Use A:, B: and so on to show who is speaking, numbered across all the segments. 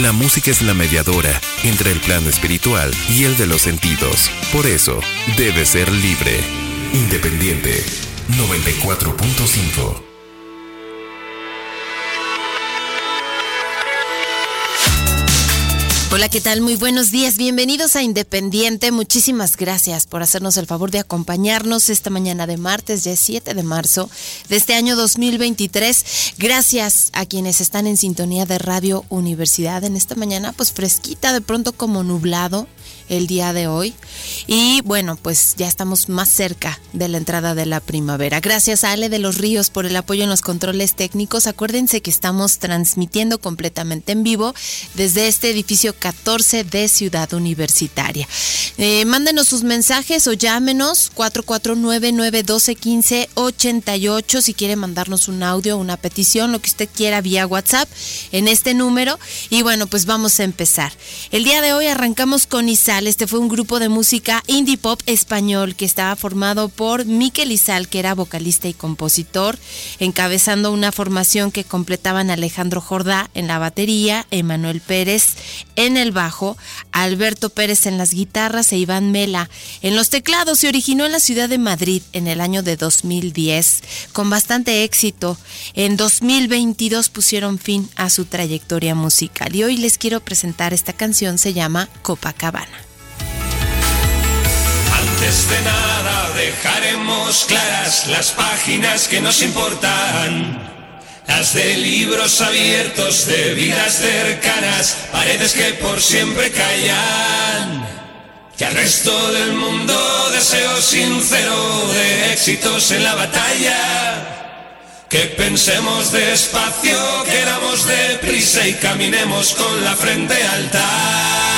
A: La música es la mediadora entre el plano espiritual y el de los sentidos. Por eso, debe ser libre. Independiente 94.5
B: Hola, ¿qué tal? Muy buenos días. Bienvenidos a Independiente. Muchísimas gracias por hacernos el favor de acompañarnos esta mañana de martes, ya es 7 de marzo de este año 2023. Gracias a quienes están en sintonía de Radio Universidad en esta mañana, pues fresquita, de pronto como nublado el día de hoy. Y bueno, pues ya estamos más cerca de la entrada de la primavera. Gracias a Ale de los Ríos por el apoyo en los controles técnicos. Acuérdense que estamos transmitiendo completamente en vivo desde este edificio 14 de Ciudad Universitaria. Eh, mándenos sus mensajes o llámenos 449-912-1588 si quiere mandarnos un audio, una petición, lo que usted quiera vía WhatsApp en este número. Y bueno, pues vamos a empezar. El día de hoy arrancamos con Isaac este fue un grupo de música indie pop español que estaba formado por Miquel Izal, que era vocalista y compositor, encabezando una formación que completaban Alejandro Jordá en la batería, Emanuel Pérez en el bajo, Alberto Pérez en las guitarras e Iván Mela en los teclados. Se originó en la ciudad de Madrid en el año de 2010 con bastante éxito. En 2022 pusieron fin a su trayectoria musical y hoy les quiero presentar esta canción, se llama Copacabana.
C: Antes de nada dejaremos claras las páginas que nos importan. Las de libros abiertos, de vidas cercanas, paredes que por siempre callan. Y al resto del mundo deseo sincero de éxitos en la batalla. Que pensemos despacio, queramos deprisa y caminemos con la frente alta.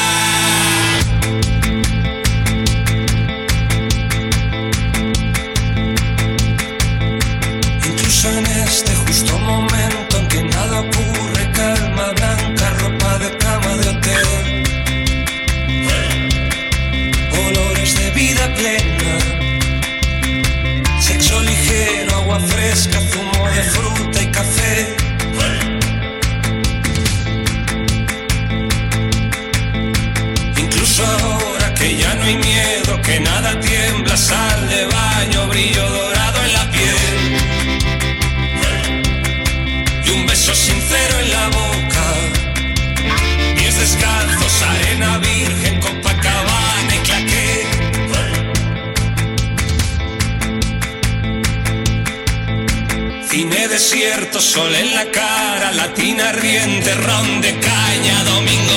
C: Sol en la cara, latina riente, ron de caña, domingo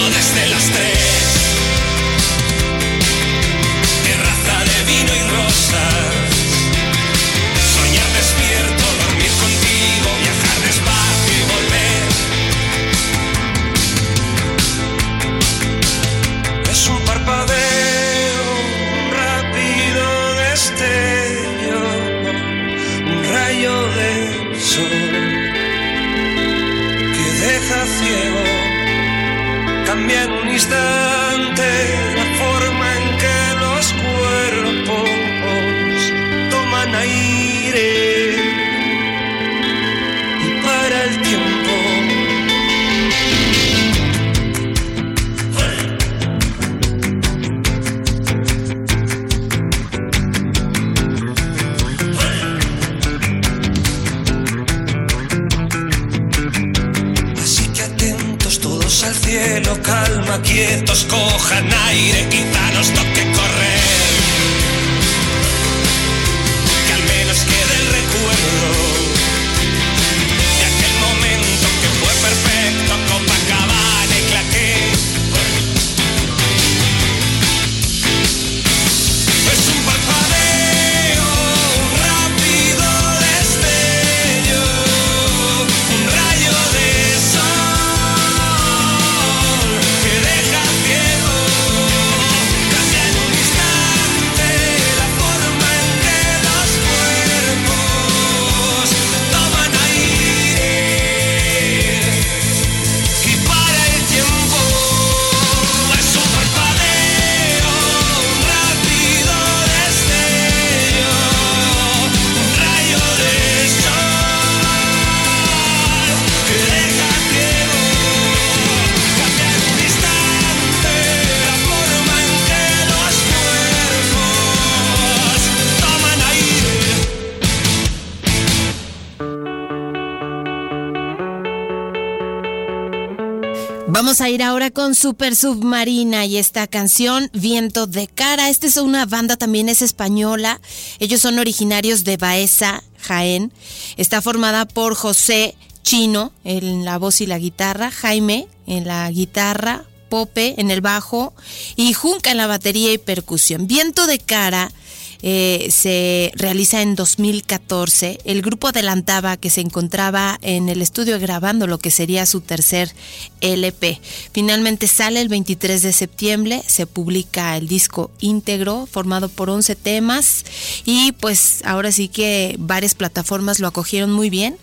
B: a ir ahora con Super Submarina y esta canción Viento de Cara. Esta es una banda también es española. Ellos son originarios de Baeza, Jaén. Está formada por José Chino en la voz y la guitarra, Jaime en la guitarra, Pope en el bajo y Junca en la batería y percusión. Viento de Cara eh, se realiza en 2014. El grupo adelantaba que se encontraba en el estudio grabando lo que sería su tercer LP. Finalmente sale el 23 de septiembre, se publica el disco íntegro formado por 11 temas y pues ahora sí que varias plataformas lo acogieron muy bien.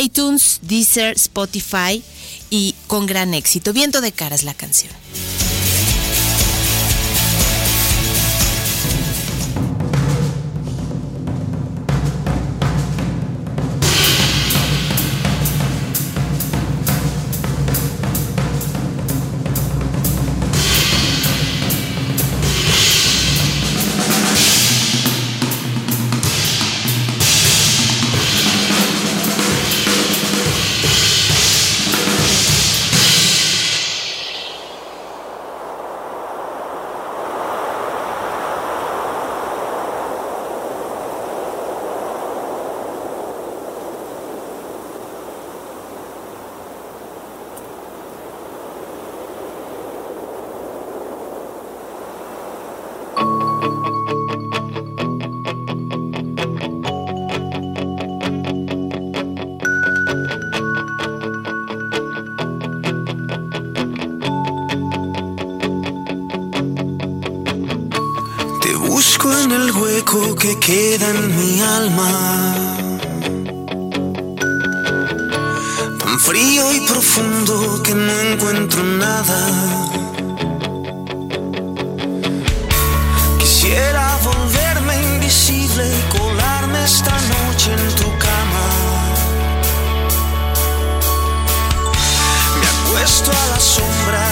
B: iTunes, Deezer, Spotify y con gran éxito. Viento de cara es la canción.
D: Que queda en mi alma. Tan frío y profundo que no encuentro nada. Quisiera volverme invisible y colarme esta noche en tu cama. Me acuesto a la sombra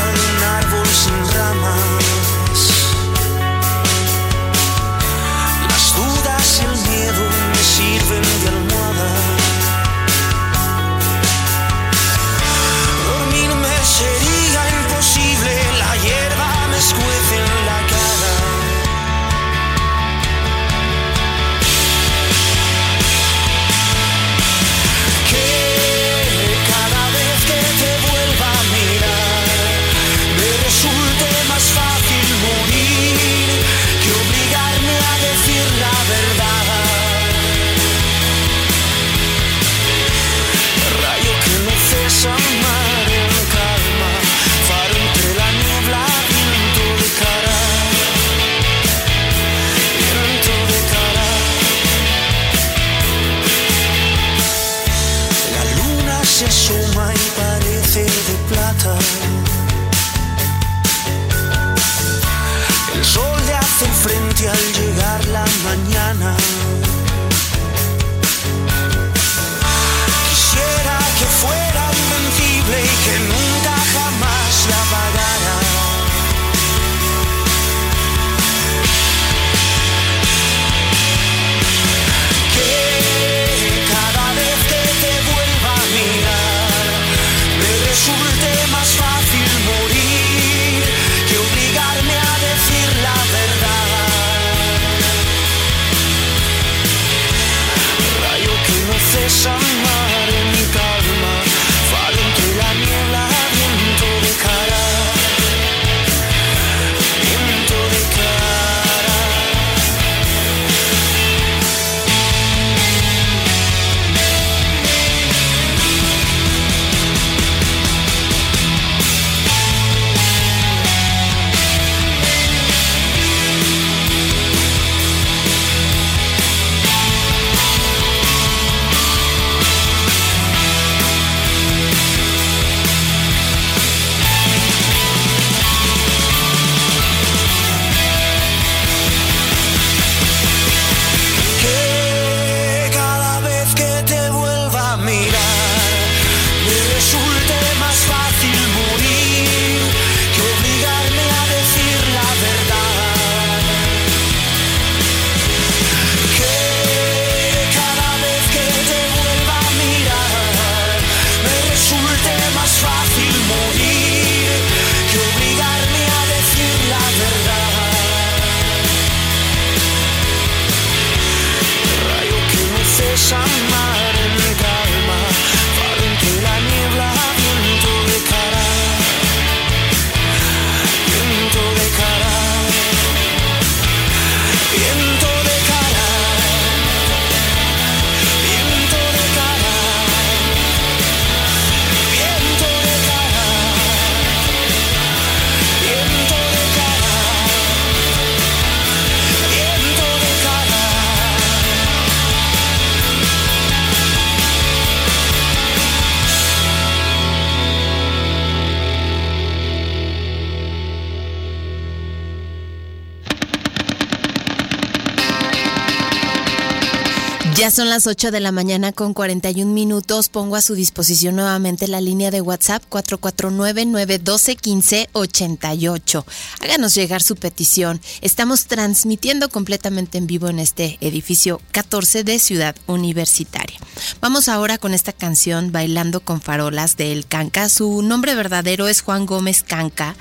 B: son las 8 de la mañana con 41 minutos. Pongo a su disposición nuevamente la línea de WhatsApp 449-912-1588. Háganos llegar su petición. Estamos transmitiendo completamente en vivo en este edificio 14 de Ciudad Universitaria. Vamos ahora con esta canción Bailando con Farolas de El Canca. Su nombre verdadero es Juan Gómez Canca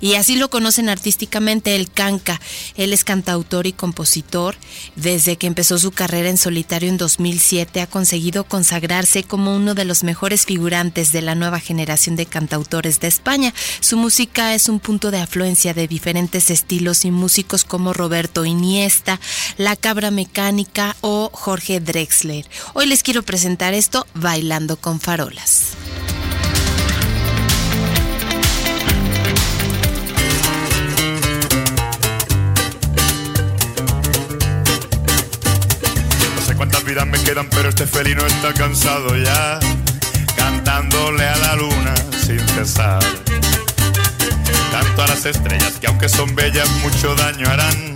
B: y así lo conocen artísticamente El Canca. Él es cantautor y compositor. Desde que empezó su carrera en solitario en 2007 ha conseguido consagrarse como uno de los mejores figurantes de la nueva generación de cantautores de España. Su música es un punto de afluencia de diferentes estilos y músicos como Roberto Iniesta, La Cabra Mecánica o Jorge Drexler. Hoy les quiero presentar esto Bailando con Farolas.
E: Vidas me quedan, pero este felino está cansado ya, cantándole a la luna sin cesar. Tanto a las estrellas que aunque son bellas mucho daño harán,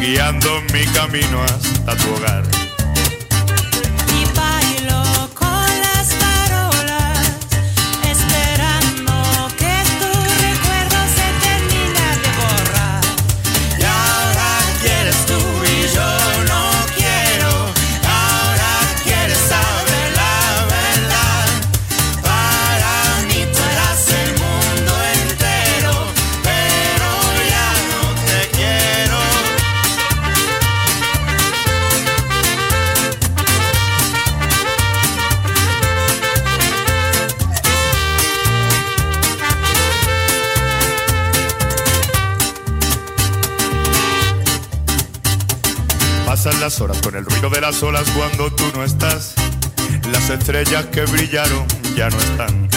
E: guiando mi camino hasta tu hogar. Las olas cuando tú no estás. Las estrellas que brillaron ya no están.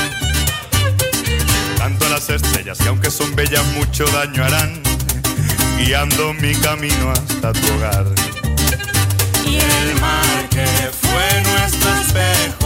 E: Tanto las estrellas que aunque son bellas mucho daño harán, guiando mi camino hasta tu hogar.
F: Y el mar que fue nuestro espejo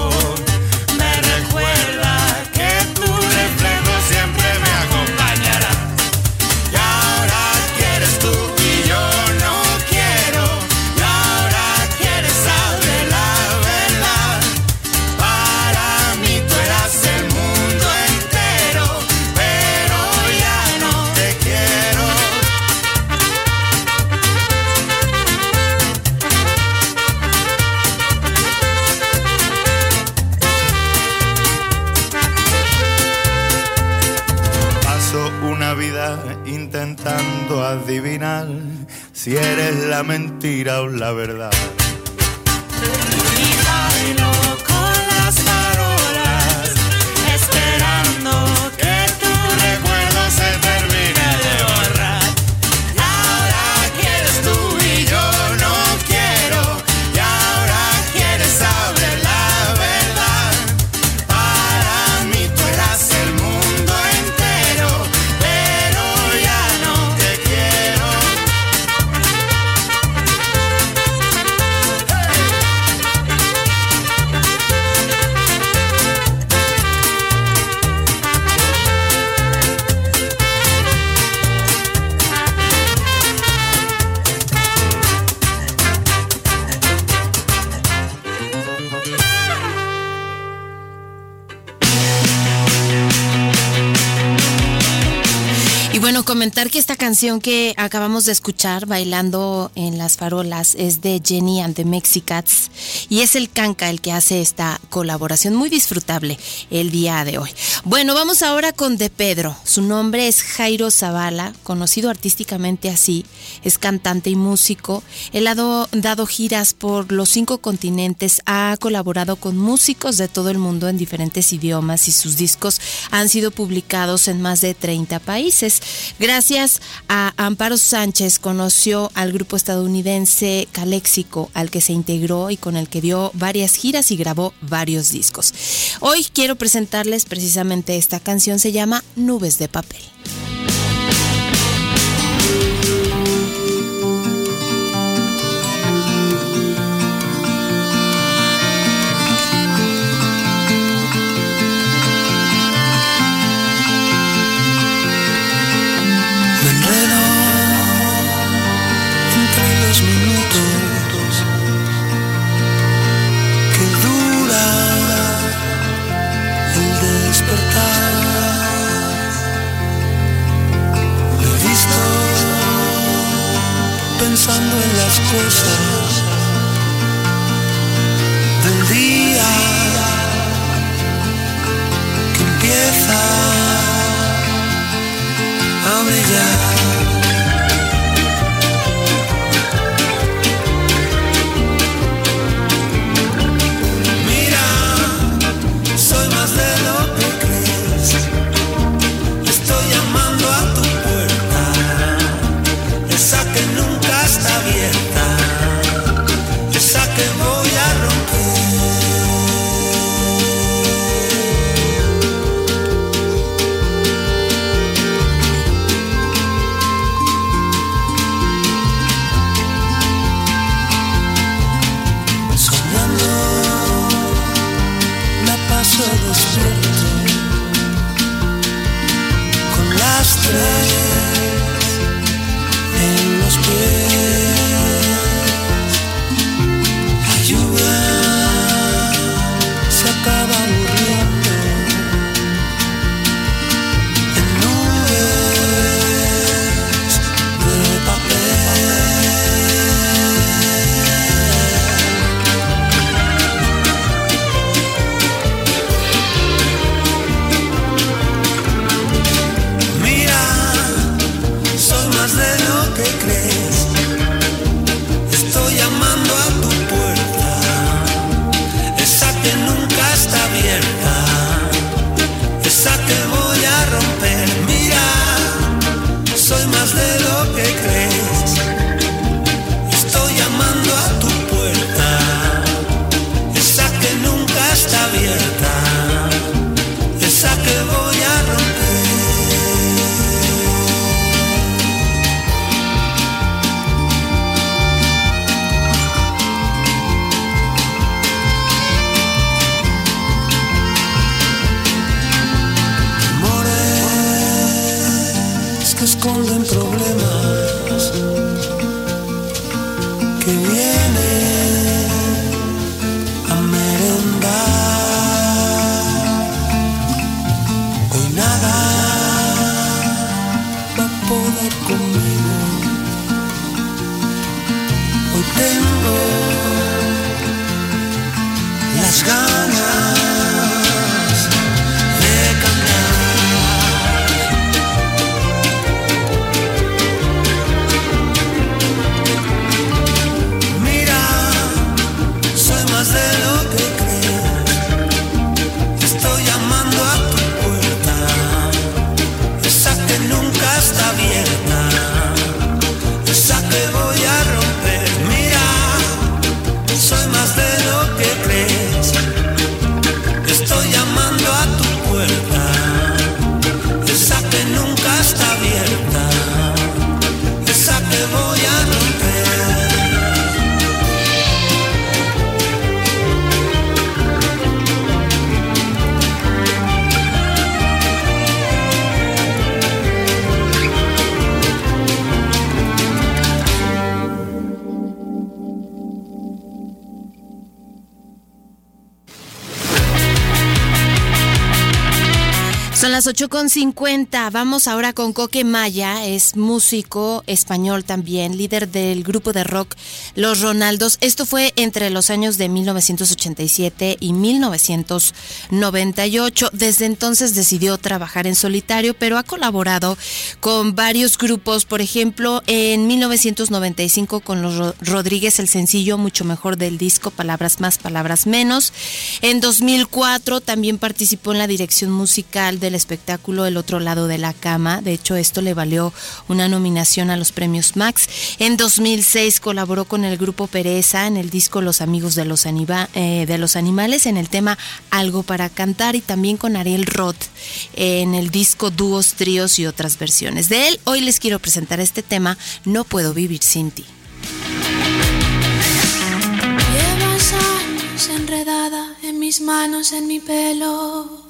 F: la verdad.
B: Canción que acabamos de escuchar, Bailando en las Farolas, es de Jenny and the Mexicats y es el Canca el que hace esta colaboración muy disfrutable el día de hoy. Bueno, vamos ahora con De Pedro. Su nombre es Jairo Zavala, conocido artísticamente así, es cantante y músico. Él ha do- dado giras por los cinco continentes, ha colaborado con músicos de todo el mundo en diferentes idiomas y sus discos han sido publicados en más de 30 países. Gracias a Amparo Sánchez conoció al grupo estadounidense Calexico, al que se integró y con el que dio varias giras y grabó varios discos. Hoy quiero presentarles precisamente esta canción, se llama Nubes de Papel.
G: Pensando en las
B: 8.50. Vamos ahora con Coque Maya. Es músico español también, líder del grupo de rock Los Ronaldos. Esto fue entre los años de 1987 y 1998. Desde entonces decidió trabajar en solitario, pero ha colaborado con varios grupos. Por ejemplo, en 1995 con los Ro- Rodríguez, el sencillo Mucho Mejor del disco Palabras Más, Palabras Menos. En 2004 también participó en la dirección musical del espectáculo El Otro Lado de la Cama. De hecho, esto le valió una nominación a los premios Max. En 2006 colaboró con el grupo Pereza en el disco Los Amigos de los, eh, de los Animales en el tema Algo para Cantar y también con Ariel Roth en el disco Dúos, Tríos y otras versiones. De él, hoy les quiero presentar este tema No Puedo Vivir Sin Ti.
H: Enredada en mis manos, en mi pelo,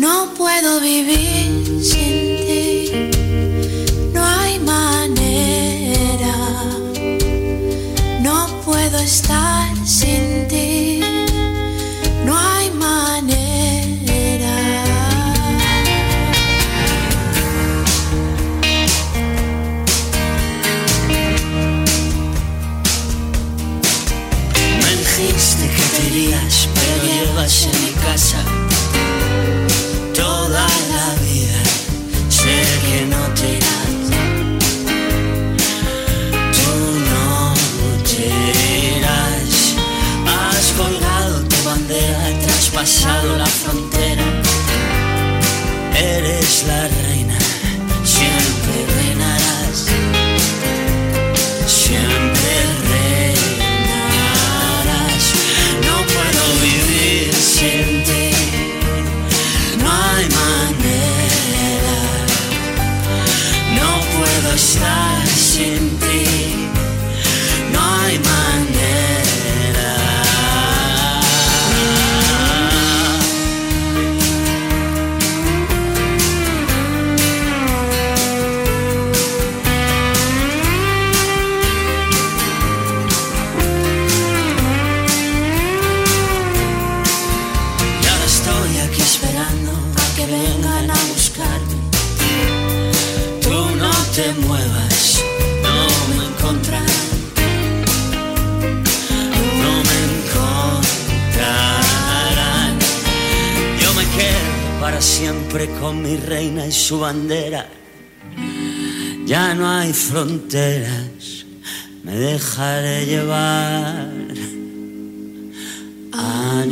I: No puedo vivir sin ti, no hay manera, no puedo estar sin ti. Su bandera. Ya no hay fronteras, me
J: dejaré llevar a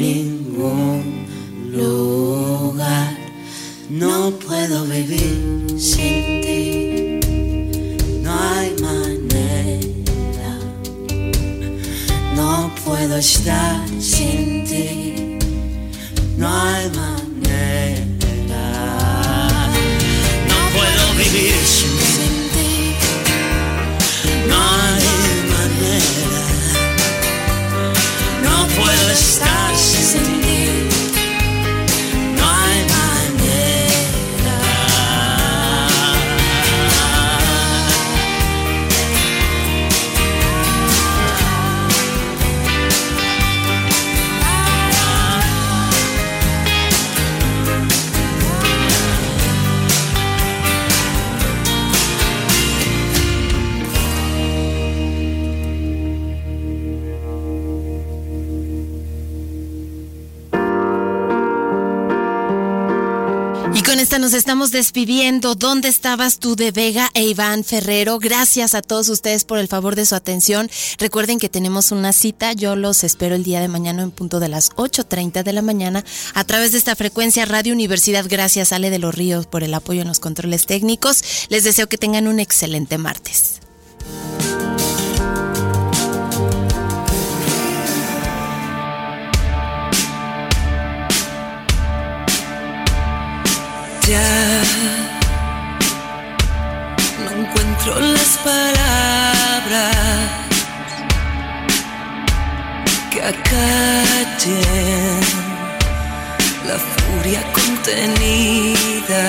J: nos estamos despidiendo. ¿Dónde estabas tú de Vega e Iván Ferrero? Gracias a todos ustedes por el favor de su atención. Recuerden que tenemos una cita. Yo los espero el día de mañana en punto de las 8.30 de la mañana a través de esta frecuencia Radio Universidad. Gracias, Ale de los Ríos, por el apoyo en los controles técnicos. Les deseo que tengan un excelente martes.
I: Ya no encuentro las palabras que acallen la furia contenida.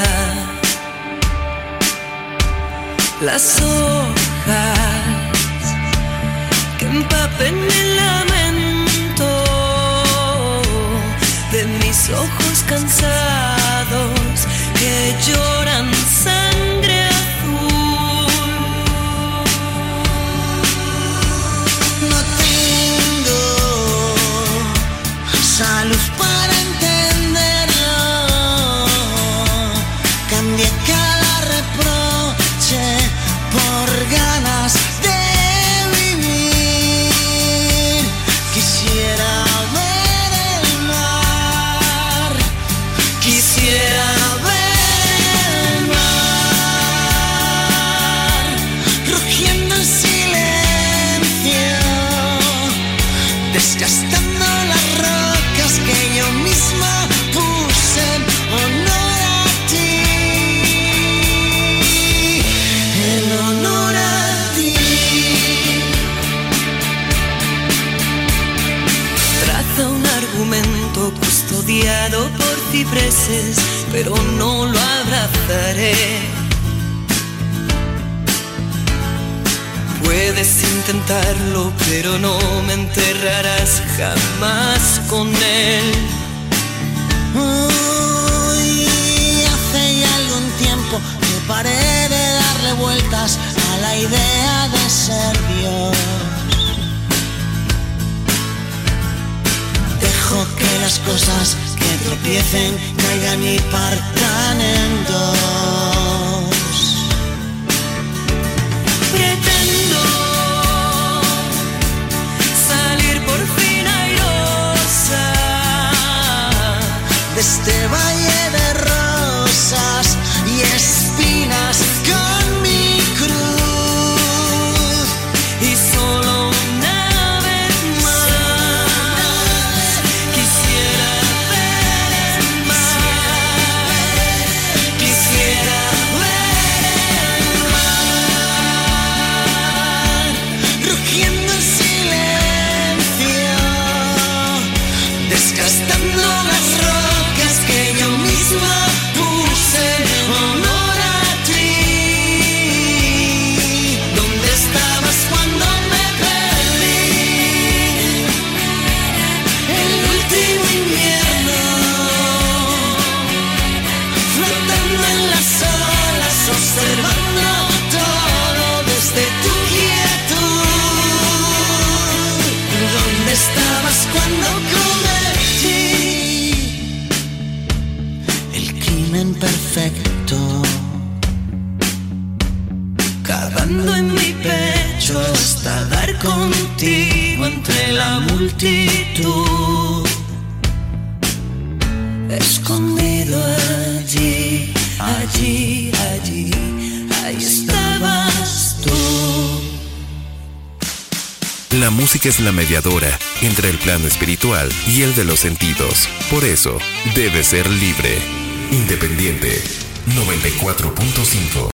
I: Las hojas que empapen el lamento de mis ojos cansados que lloran intentarlo, pero no me enterrarás jamás con él. Hoy hace ya algún tiempo que paré de darle vueltas a la idea de ser Dios. Dejo que las cosas que tropiecen caigan y partan en
A: música es la mediadora entre el plano espiritual y el de los sentidos. Por eso, debe ser libre. Independiente 94.5